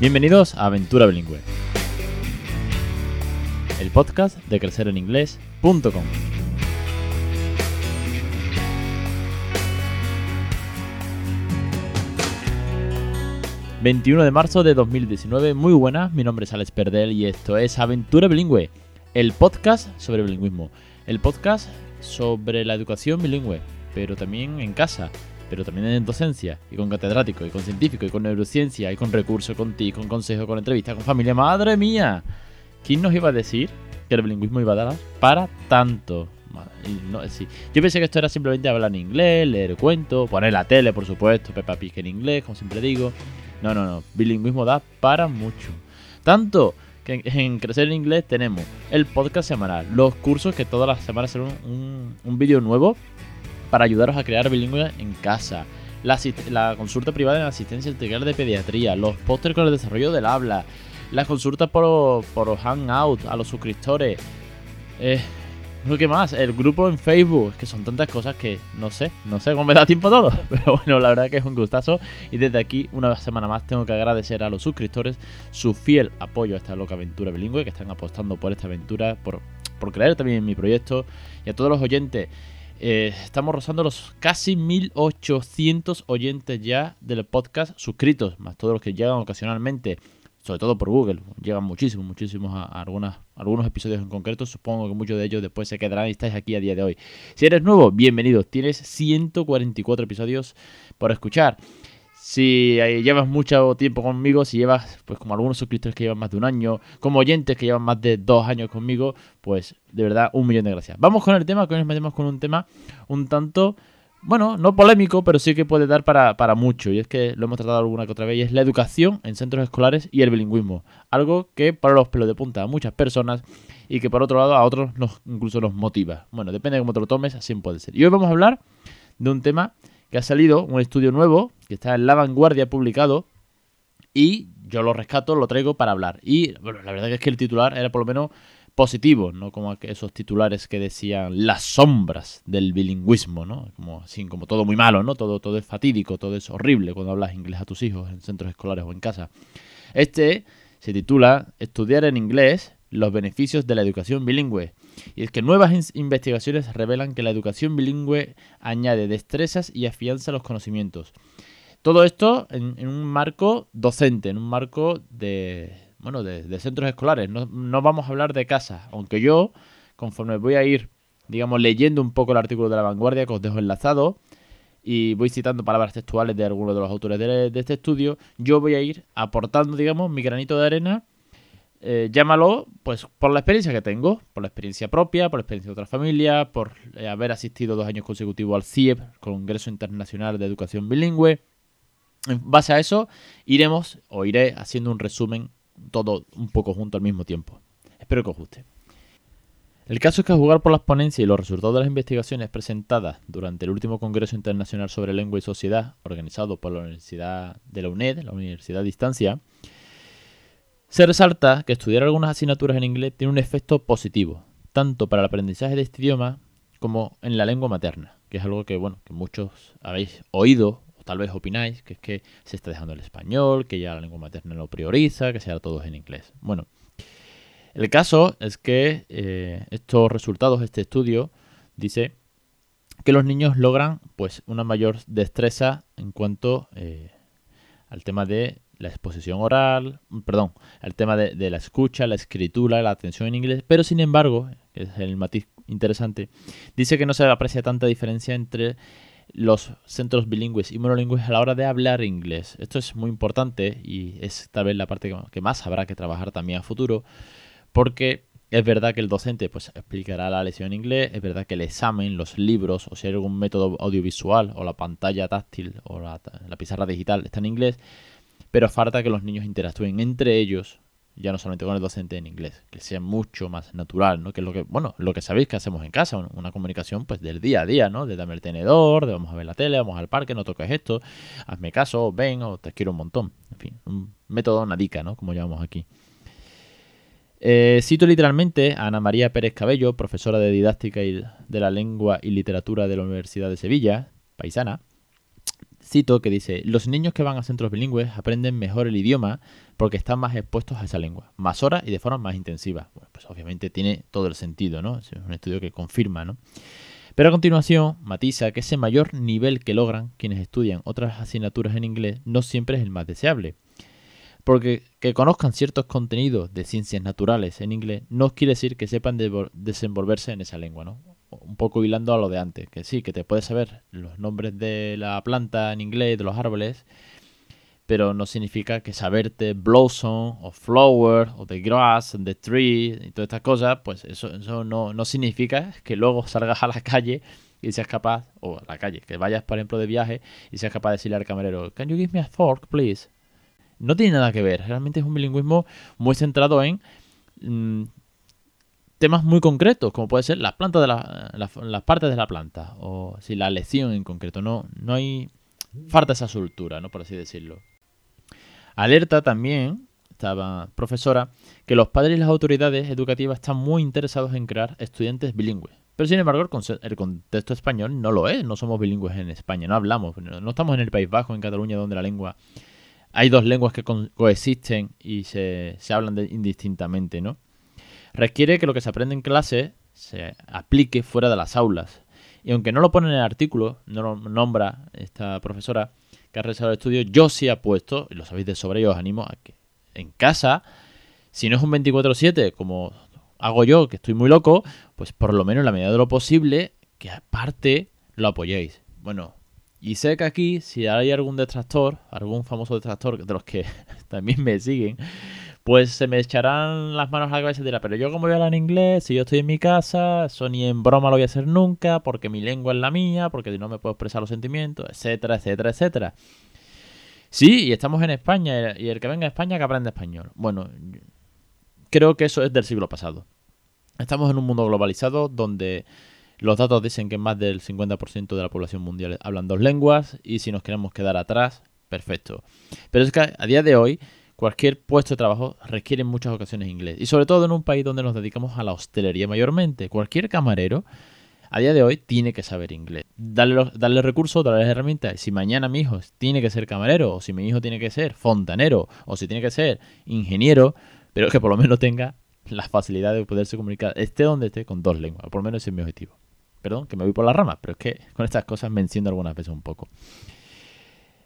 Bienvenidos a Aventura Bilingüe, el podcast de crecereninglés.com. 21 de marzo de 2019, muy buenas, mi nombre es Alex Perdel y esto es Aventura Bilingüe, el podcast sobre bilingüismo, el podcast sobre la educación bilingüe, pero también en casa, pero también en docencia, y con catedrático, y con científico, y con neurociencia, y con recursos, con ti, con consejo, con entrevista, con familia. ¡Madre mía! ¿Quién nos iba a decir que el bilingüismo iba a dar para tanto? sí. Yo pensé que esto era simplemente hablar en inglés, leer cuentos, poner la tele, por supuesto, Peppa Pig en inglés, como siempre digo. No, no, no. Bilingüismo da para mucho. Tanto que en Crecer en Inglés tenemos el podcast semanal, los cursos que todas las semanas serán un, un vídeo nuevo para ayudaros a crear bilingüe en casa. La, consulta privada en asistencia integral de pediatría, los pósteres con el desarrollo del habla, las consultas por, por Hangout a los suscriptores. Eh, ¿Qué más? El grupo en Facebook, que son tantas cosas que no sé, no sé cómo me da tiempo todo. Pero bueno, la verdad que es un gustazo. Y desde aquí, una semana más, tengo que agradecer a los suscriptores su fiel apoyo a esta loca aventura bilingüe, que están apostando por esta aventura, por, por creer también en mi proyecto. Y a todos los oyentes eh, estamos rozando los casi 1800 oyentes ya del podcast suscritos, más todos los que llegan ocasionalmente, sobre todo por Google. Llegan muchísimos, muchísimos a, algunas, algunos episodios en concreto. Supongo que muchos de ellos después se quedarán y estáis aquí a día de hoy. Si eres nuevo, bienvenido. Tienes 144 episodios por escuchar. Si llevas mucho tiempo conmigo, si llevas, pues como algunos suscriptores que llevan más de un año, como oyentes que llevan más de dos años conmigo, pues de verdad, un millón de gracias. Vamos con el tema, que hoy nos metemos con un tema un tanto, bueno, no polémico, pero sí que puede dar para, para mucho. Y es que lo hemos tratado alguna que otra vez, es la educación en centros escolares y el bilingüismo. Algo que para los pelos de punta a muchas personas y que por otro lado a otros nos, incluso nos motiva. Bueno, depende de cómo te lo tomes, así puede ser. Y hoy vamos a hablar de un tema que ha salido, un estudio nuevo, que está en La Vanguardia publicado, y yo lo rescato, lo traigo para hablar. Y bueno, la verdad es que el titular era por lo menos positivo, no como esos titulares que decían las sombras del bilingüismo, ¿no? Como así, como todo muy malo, ¿no? Todo, todo es fatídico, todo es horrible cuando hablas inglés a tus hijos en centros escolares o en casa. Este se titula Estudiar en inglés los beneficios de la educación bilingüe. Y es que nuevas investigaciones revelan que la educación bilingüe añade destrezas y afianza los conocimientos. Todo esto en, un marco docente, en un marco de, bueno, de, centros escolares. No, no, vamos a hablar de casa, aunque yo, conforme voy a ir, digamos, leyendo un poco el artículo de la vanguardia que os dejo enlazado, y voy citando palabras textuales de algunos de los autores de, de, este estudio, yo voy a ir aportando, digamos, mi granito de arena eh, llámalo, pues por la experiencia que tengo, por la experiencia propia, por la experiencia de otra familia, por eh, haber asistido dos años consecutivos al CIEP, Congreso Internacional de Educación Bilingüe. En base a eso, iremos o iré haciendo un resumen todo un poco junto al mismo tiempo. Espero que os guste. El caso es que a jugar por las ponencias y los resultados de las investigaciones presentadas durante el último Congreso Internacional sobre Lengua y Sociedad, organizado por la Universidad de la UNED, la Universidad de Distancia, se resalta que estudiar algunas asignaturas en inglés tiene un efecto positivo, tanto para el aprendizaje de este idioma como en la lengua materna, que es algo que, bueno, que muchos habéis oído o tal vez opináis, que es que se está dejando el español, que ya la lengua materna lo prioriza, que sea todo en inglés. Bueno, el caso es que eh, estos resultados, este estudio, dice que los niños logran pues una mayor destreza en cuanto eh, al tema de la exposición oral, perdón, el tema de, la escucha, la escritura, la atención en inglés, pero sin embargo, que es el matiz interesante, dice que no se aprecia tanta diferencia entre los centros bilingües y monolingües a la hora de hablar inglés. Esto es muy importante y es tal vez la parte que más habrá que trabajar también a futuro, porque es verdad que el docente pues explicará la lección en inglés, es verdad que el examen, los libros o si hay algún método audiovisual o la pantalla táctil o la, la pizarra digital está en inglés, pero falta que los niños interactúen entre ellos, ya no solamente con el docente en inglés, que sea mucho más natural, ¿no? Que es lo que, bueno, lo que sabéis que hacemos en casa, una comunicación pues del día a día, ¿no? De dame el tenedor, de vamos a ver la tele, vamos al parque, no toques esto, hazme caso, ven o te quiero un montón. En fin, un método nadica, ¿no? Como llamamos aquí. Eh, cito literalmente a Ana María Pérez Cabello, profesora de didáctica de la lengua y literatura de la Universidad de Sevilla, paisana, cito que dice, los niños que van a centros bilingües aprenden mejor el idioma porque están más expuestos a esa lengua, más horas y de forma más intensiva. Bueno, pues obviamente tiene todo el sentido, ¿no? Es un estudio que confirma, ¿no? Pero a continuación matiza que ese mayor nivel que logran quienes estudian otras asignaturas en inglés no siempre es el más deseable. Porque que conozcan ciertos contenidos de ciencias naturales en inglés no quiere decir que sepan desenvolverse en esa lengua, ¿no? Un poco hilando a lo de antes, que sí, que te puedes saber los nombres de la planta en inglés, de los árboles, pero no significa que saberte blossom o flower o the grass, the tree y todas estas cosas, pues eso, eso no, no significa que luego salgas a la calle y seas capaz, o a la calle, que vayas por ejemplo de viaje y seas capaz de decirle al camarero, can you give me a fork, please? No tiene nada que ver, realmente es un bilingüismo muy centrado en mm, temas muy concretos, como puede ser las plantas de las partes de la planta, o si la lección en concreto, no, no hay falta esa soltura, ¿no? por así decirlo. Alerta también, estaba profesora, que los padres y las autoridades educativas están muy interesados en crear estudiantes bilingües. Pero sin embargo, el contexto español no lo es, no somos bilingües en España, no hablamos, no estamos en el País Bajo, en Cataluña, donde la lengua... Hay dos lenguas que coexisten y se, hablan indistintamente, ¿no? Requiere que lo que se aprende en clase se aplique fuera de las aulas. Y aunque no lo pone en el artículo, no lo nombra esta profesora, que ha realizado el estudio, yo sí apuesto, y lo sabéis de sobre, y os animo a que en casa, si no es un 24-7, como hago yo, que estoy muy loco, pues por lo menos en la medida de lo posible, que aparte lo apoyéis. Bueno, y sé que aquí, si hay algún detractor, algún famoso detractor de los que también me siguen, pues se me echarán las manos a la cabeza y dirán, pero yo como voy a hablar en inglés, si yo estoy en mi casa, eso ni en broma lo voy a hacer nunca, porque mi lengua es la mía, porque no me puedo expresar los sentimientos, etcétera, etcétera, etcétera. Sí, y estamos en España, y el que venga a España que aprende español. Bueno, creo que eso es del siglo pasado. Estamos en un mundo globalizado donde los datos dicen que más del 50% de la población mundial hablan dos lenguas, y si nos queremos quedar atrás, perfecto. Pero es que a día de hoy Cualquier puesto de trabajo requiere en muchas ocasiones inglés. Y sobre todo en un país donde nos dedicamos a la hostelería mayormente. Cualquier camarero a día de hoy tiene que saber inglés. Darle, recursos, darle herramientas. Si mañana mi hijo tiene que ser camarero, o si mi hijo tiene que ser fontanero, o si tiene que ser ingeniero, pero que por lo menos tenga la facilidad de poderse comunicar, esté donde esté, con dos lenguas. Por lo menos ese es mi objetivo. Perdón, que me voy por la rama, pero es que con estas cosas me enciendo algunas veces un poco.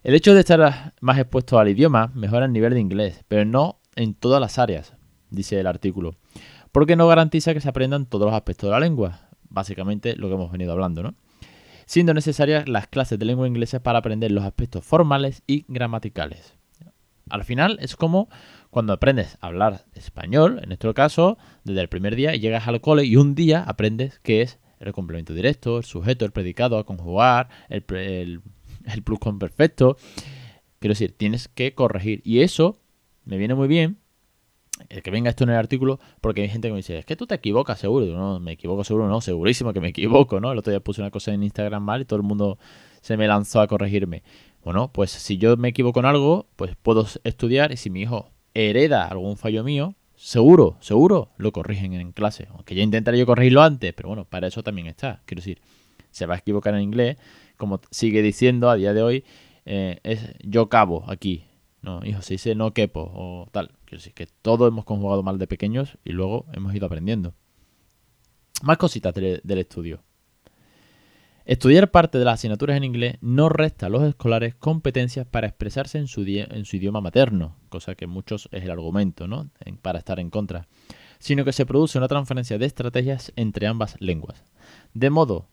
El hecho de estar más expuesto al idioma mejora el nivel de inglés, pero no en todas las áreas, dice el artículo, porque no garantiza que se aprendan todos los aspectos de la lengua, básicamente lo que hemos venido hablando, ¿no? Siendo necesarias las clases de lengua inglesa para aprender los aspectos formales y gramaticales. Al final es como cuando aprendes a hablar español, en nuestro caso, desde el primer día llegas al cole y un día aprendes qué es el complemento directo, el sujeto, el predicado, a conjugar, el, el el perfecto. Quiero decir, tienes que corregir. Y eso me viene muy bien el que venga esto en el artículo, porque hay gente que me dice, es que tú te equivocas seguro. No, me equivoco seguro, no, segurísimo que me equivoco, ¿no? El otro día puse una cosa en Instagram mal y todo el mundo se me lanzó a corregirme. Bueno, pues si yo me equivoco en algo, pues puedo estudiar y si mi hijo hereda algún fallo mío, seguro, seguro lo corrigen en clase. Aunque ya intentaré yo corregirlo antes, pero bueno, para eso también está. Quiero decir, se va a equivocar en inglés, como sigue diciendo a día de hoy, eh, es yo cabo aquí. No, hijo, se dice no quepo o tal. Quiero decir que todos hemos conjugado mal de pequeños y luego hemos ido aprendiendo. Más cositas del, estudio. Estudiar parte de las asignaturas en inglés no resta a los escolares competencias para expresarse en su, en su idioma materno, cosa que muchos es el argumento, ¿no? para estar en contra, sino que se produce una transferencia de estrategias entre ambas lenguas. De modo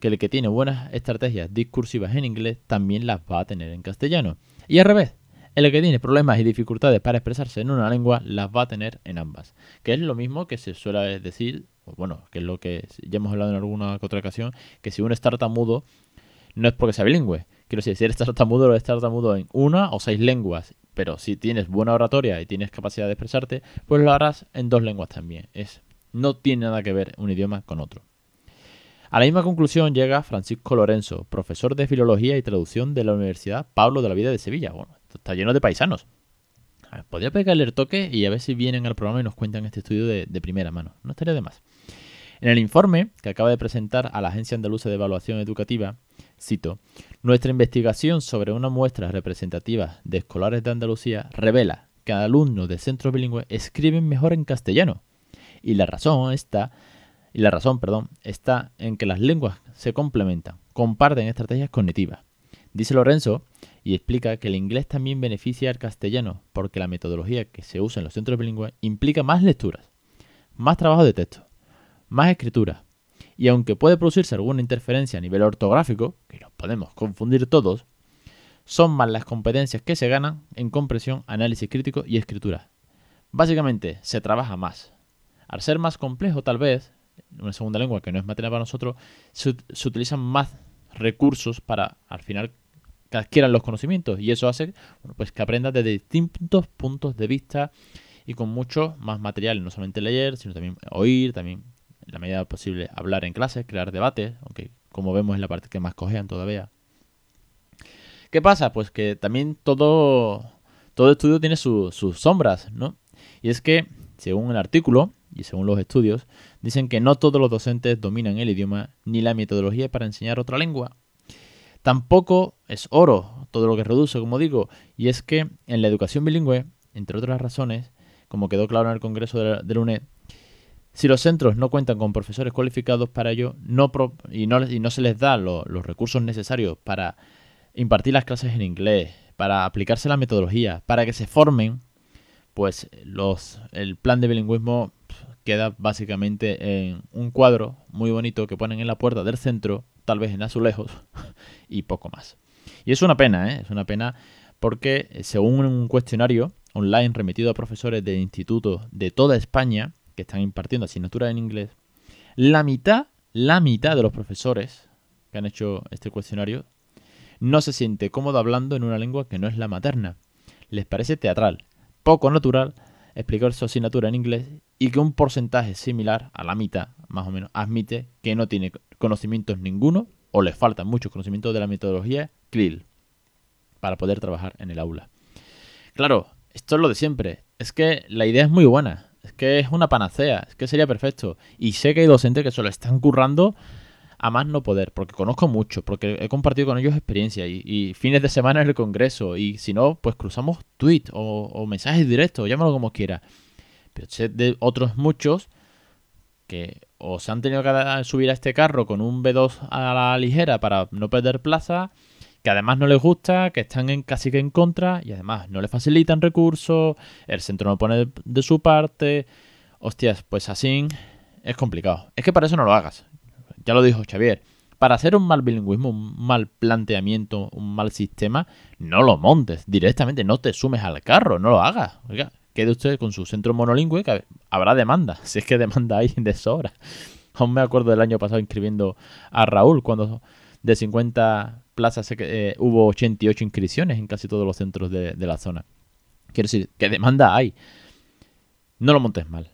que el que tiene buenas estrategias discursivas en inglés también las va a tener en castellano. Y al revés, el que tiene problemas y dificultades para expresarse en una lengua las va a tener en ambas. Que es lo mismo que se suele decir, bueno, que es lo que ya hemos hablado en alguna otra ocasión, que si uno es tartamudo no es porque sea bilingüe. Quiero decir, si eres tartamudo, lo eres tartamudo en una o seis lenguas. Pero si tienes buena oratoria y tienes capacidad de expresarte, pues lo harás en dos lenguas también. Es, no tiene nada que ver un idioma con otro. A la misma conclusión llega Francisco Lorenzo, profesor de Filología y Traducción de la Universidad Pablo de la Vida de Sevilla. Bueno, está lleno de paisanos. podría pegarle el toque y a ver si vienen al programa y nos cuentan este estudio de, de primera mano. No estaría de más. En el informe que acaba de presentar a la Agencia Andaluza de Evaluación Educativa, cito, nuestra investigación sobre una muestra representativa de escolares de Andalucía revela que alumnos de centros bilingües escriben mejor en castellano. Y la razón está, y la razón, perdón, está en que las lenguas se complementan, comparten estrategias cognitivas. Dice Lorenzo y explica que el inglés también beneficia al castellano porque la metodología que se usa en los centros bilingües implica más lecturas, más trabajo de texto, más escritura, y aunque puede producirse alguna interferencia a nivel ortográfico, que nos podemos confundir todos, son más las competencias que se ganan en compresión, análisis crítico y escritura. Básicamente, se trabaja más. Al ser más complejo, tal vez, una segunda lengua que no es materia para nosotros, se, utilizan más recursos para, al final, que adquieran los conocimientos. Y eso hace pues que aprendas desde distintos puntos de vista y con mucho más material, no solamente leer, sino también oír, también en la medida posible hablar en clases, crear debates, aunque como vemos es la parte que más cojean todavía. ¿Qué pasa? Pues que también todo, todo estudio tiene sus sombras, ¿no? Y es que, según el artículo y según los estudios, dicen que no todos los docentes dominan el idioma ni la metodología para enseñar otra lengua. Tampoco es oro todo lo que reduce, como digo, y es que en la educación bilingüe, entre otras razones, como quedó claro en el Congreso de la, UNED, si los centros no cuentan con profesores cualificados para ello no y, no, y, no, se les da los recursos necesarios para impartir las clases en inglés, para aplicarse la metodología, para que se formen, pues los, el plan de bilingüismo queda básicamente en un cuadro muy bonito que ponen en la puerta del centro, tal vez en azulejos, y poco más. Y es una pena, ¿eh? es una pena porque según un cuestionario online remitido a profesores de institutos de toda España, que están impartiendo asignaturas en inglés, la mitad, la mitad de los profesores que han hecho este cuestionario no se siente cómodo hablando en una lengua que no es la materna. Les parece teatral, poco natural explicar su asignatura en inglés y que un porcentaje similar a la mitad, más o menos, admite que no tiene conocimientos ninguno o le faltan muchos conocimientos de la metodología CLIL para poder trabajar en el aula. Claro, esto es lo de siempre. Es que la idea es muy buena. Es que es una panacea. Es que sería perfecto. Y sé que hay docentes que se lo están currando a más no poder, porque conozco mucho, porque he compartido con ellos experiencia y, fines de semana en el Congreso, y si no, pues cruzamos tweets o, mensajes directos, llámalo como quiera. Pero sé de otros muchos que o se han tenido que subir a este carro con un B2 a la ligera para no perder plaza, que además no les gusta, que están en, casi que en contra y además no les facilitan recursos, el centro no pone de su parte. Hostias, pues así es complicado. Es que para eso no lo hagas. Ya lo dijo Xavier. Para hacer un mal bilingüismo, un mal planteamiento, un mal sistema, no lo montes directamente, no te sumes al carro, no lo hagas. Oiga, quede usted con su centro monolingüe, que habrá demanda, si es que demanda hay de sobra. Aún me acuerdo del año pasado inscribiendo a Raúl, cuando de 50 plazas eh, hubo 88 inscripciones en casi todos los centros de, de la zona. Quiero decir, que demanda hay. No lo montes mal.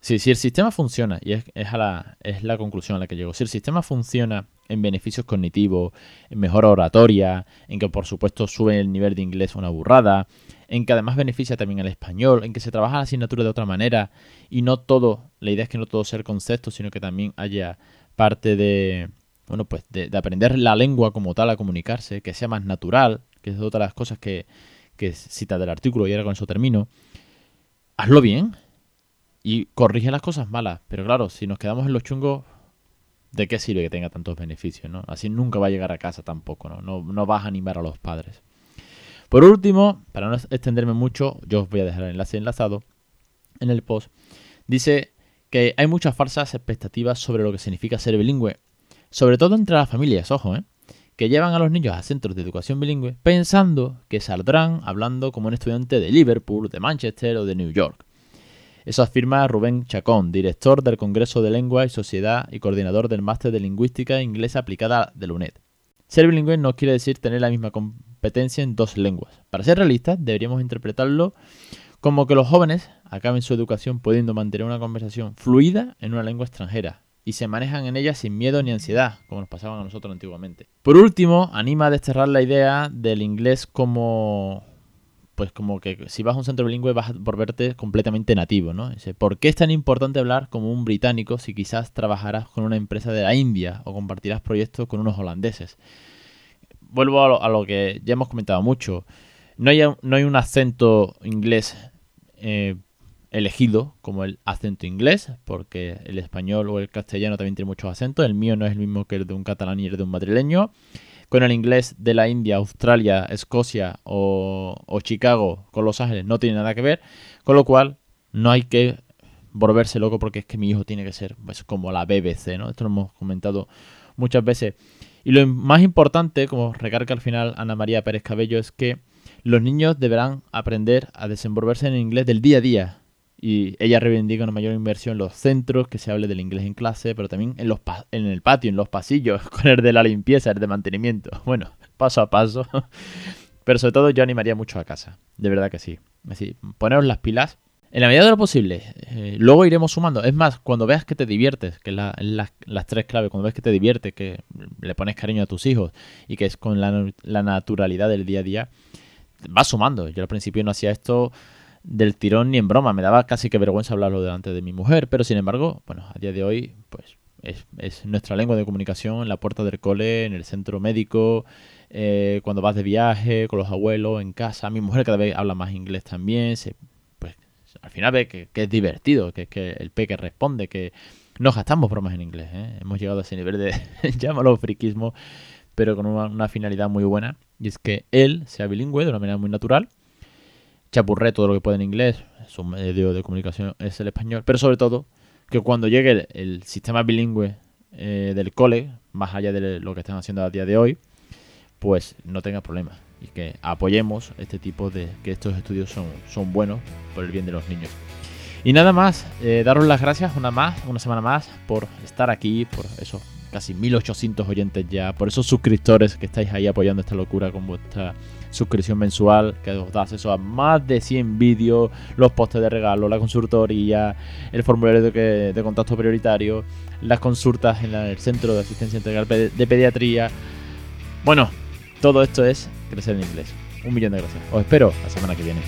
Si, si el sistema funciona, y es, es, la, es la conclusión a la que llego, si el sistema funciona en beneficios cognitivos, en mejor oratoria, en que por supuesto sube el nivel de inglés una burrada, en que además beneficia también al español, en que se trabaja la asignatura de otra manera y no todo, la idea es que no todo sea el concepto, sino que también haya parte de, bueno, pues de, aprender la lengua como tal a comunicarse, que sea más natural, que es otra de las cosas que, que cita del artículo y ahora con eso termino. Hazlo bien, y corrige las cosas malas. Pero claro, si nos quedamos en los chungos, ¿de qué sirve que tenga tantos beneficios? ¿no? Así nunca va a llegar a casa tampoco, ¿no? No, no vas a animar a los padres. Por último, para no extenderme mucho, yo os voy a dejar el enlace enlazado en el post. Dice que hay muchas falsas expectativas sobre lo que significa ser bilingüe. Sobre todo entre las familias, ojo, ¿eh? que llevan a los niños a centros de educación bilingüe pensando que saldrán hablando como un estudiante de Liverpool, de Manchester o de New York. Eso afirma Rubén Chacón, director del Congreso de Lengua y Sociedad y coordinador del Máster de Lingüística Inglesa Aplicada de la UNED. Ser bilingüe no quiere decir tener la misma competencia en dos lenguas. Para ser realistas, deberíamos interpretarlo como que los jóvenes acaben su educación pudiendo mantener una conversación fluida en una lengua extranjera y se manejan en ella sin miedo ni ansiedad, como nos pasaba a nosotros antiguamente. Por último, anima a desterrar la idea del inglés como pues como que si vas a un centro bilingüe vas por verte completamente nativo, ¿no? Dice, ¿por qué es tan importante hablar como un británico si quizás trabajarás con una empresa de la India o compartirás proyectos con unos holandeses? vuelvo a lo, que ya hemos comentado mucho. No hay, no hay un acento inglés eh, elegido como el acento inglés, porque el español o el castellano también tiene muchos acentos. El mío no es el mismo que el de un catalán y el de un madrileño. Con el inglés de la India, Australia, Escocia o, Chicago, con Los Ángeles, no tiene nada que ver. Con lo cual, no hay que volverse loco porque es que mi hijo tiene que ser pues, como la BBC, ¿no? Esto lo hemos comentado muchas veces. Y lo más importante, como recarga al final Ana María Pérez Cabello, es que los niños deberán aprender a desenvolverse en inglés del día a día, y ella reivindica una mayor inversión en los centros, que se hable del inglés en clase, pero también en, los en el patio, en los pasillos, con el de la limpieza, el de mantenimiento. Bueno, paso a paso. Pero sobre todo yo animaría mucho a casa, de verdad que sí. Así, poneros las pilas en la medida de lo posible. Eh, luego iremos sumando. Es más, cuando veas que te diviertes, que la, las tres claves, cuando ves que te diviertes, que le pones cariño a tus hijos y que es con la, la naturalidad del día a día, vas sumando. Yo al principio no hacía esto del tirón ni en broma. Me daba casi que vergüenza hablarlo delante de mi mujer, pero sin embargo, bueno, a día de hoy, pues es, nuestra lengua de comunicación en la puerta del cole, en el centro médico, eh, cuando vas de viaje, con los abuelos, en casa. Mi mujer cada vez habla más inglés también. Se, pues al final ve que, es divertido, que es que el peque responde, que no gastamos bromas en inglés. ¿eh? Hemos llegado a ese nivel de, llámalo friquismo, pero con una finalidad muy buena. Y es que él sea bilingüe de una manera muy natural chapurré todo lo que puede en inglés, su medio de comunicación es el español, pero sobre todo que cuando llegue el, sistema bilingüe eh, del cole, más allá de lo que están haciendo a día de hoy, pues no tenga problemas y que apoyemos este tipo de que estos estudios son, son buenos por el bien de los niños. Y nada más, eh, daros las gracias una más, una semana más por estar aquí, por esos casi 1800 oyentes ya, por esos suscriptores que estáis ahí apoyando esta locura con vuestra suscripción mensual que os da acceso a más de 100 vídeos, los postes de regalo, la consultoría, el formulario de, de contacto prioritario, las consultas en el centro de asistencia integral de pediatría. Bueno, todo esto es crecer en inglés. Un millón de gracias. Os espero la semana que viene.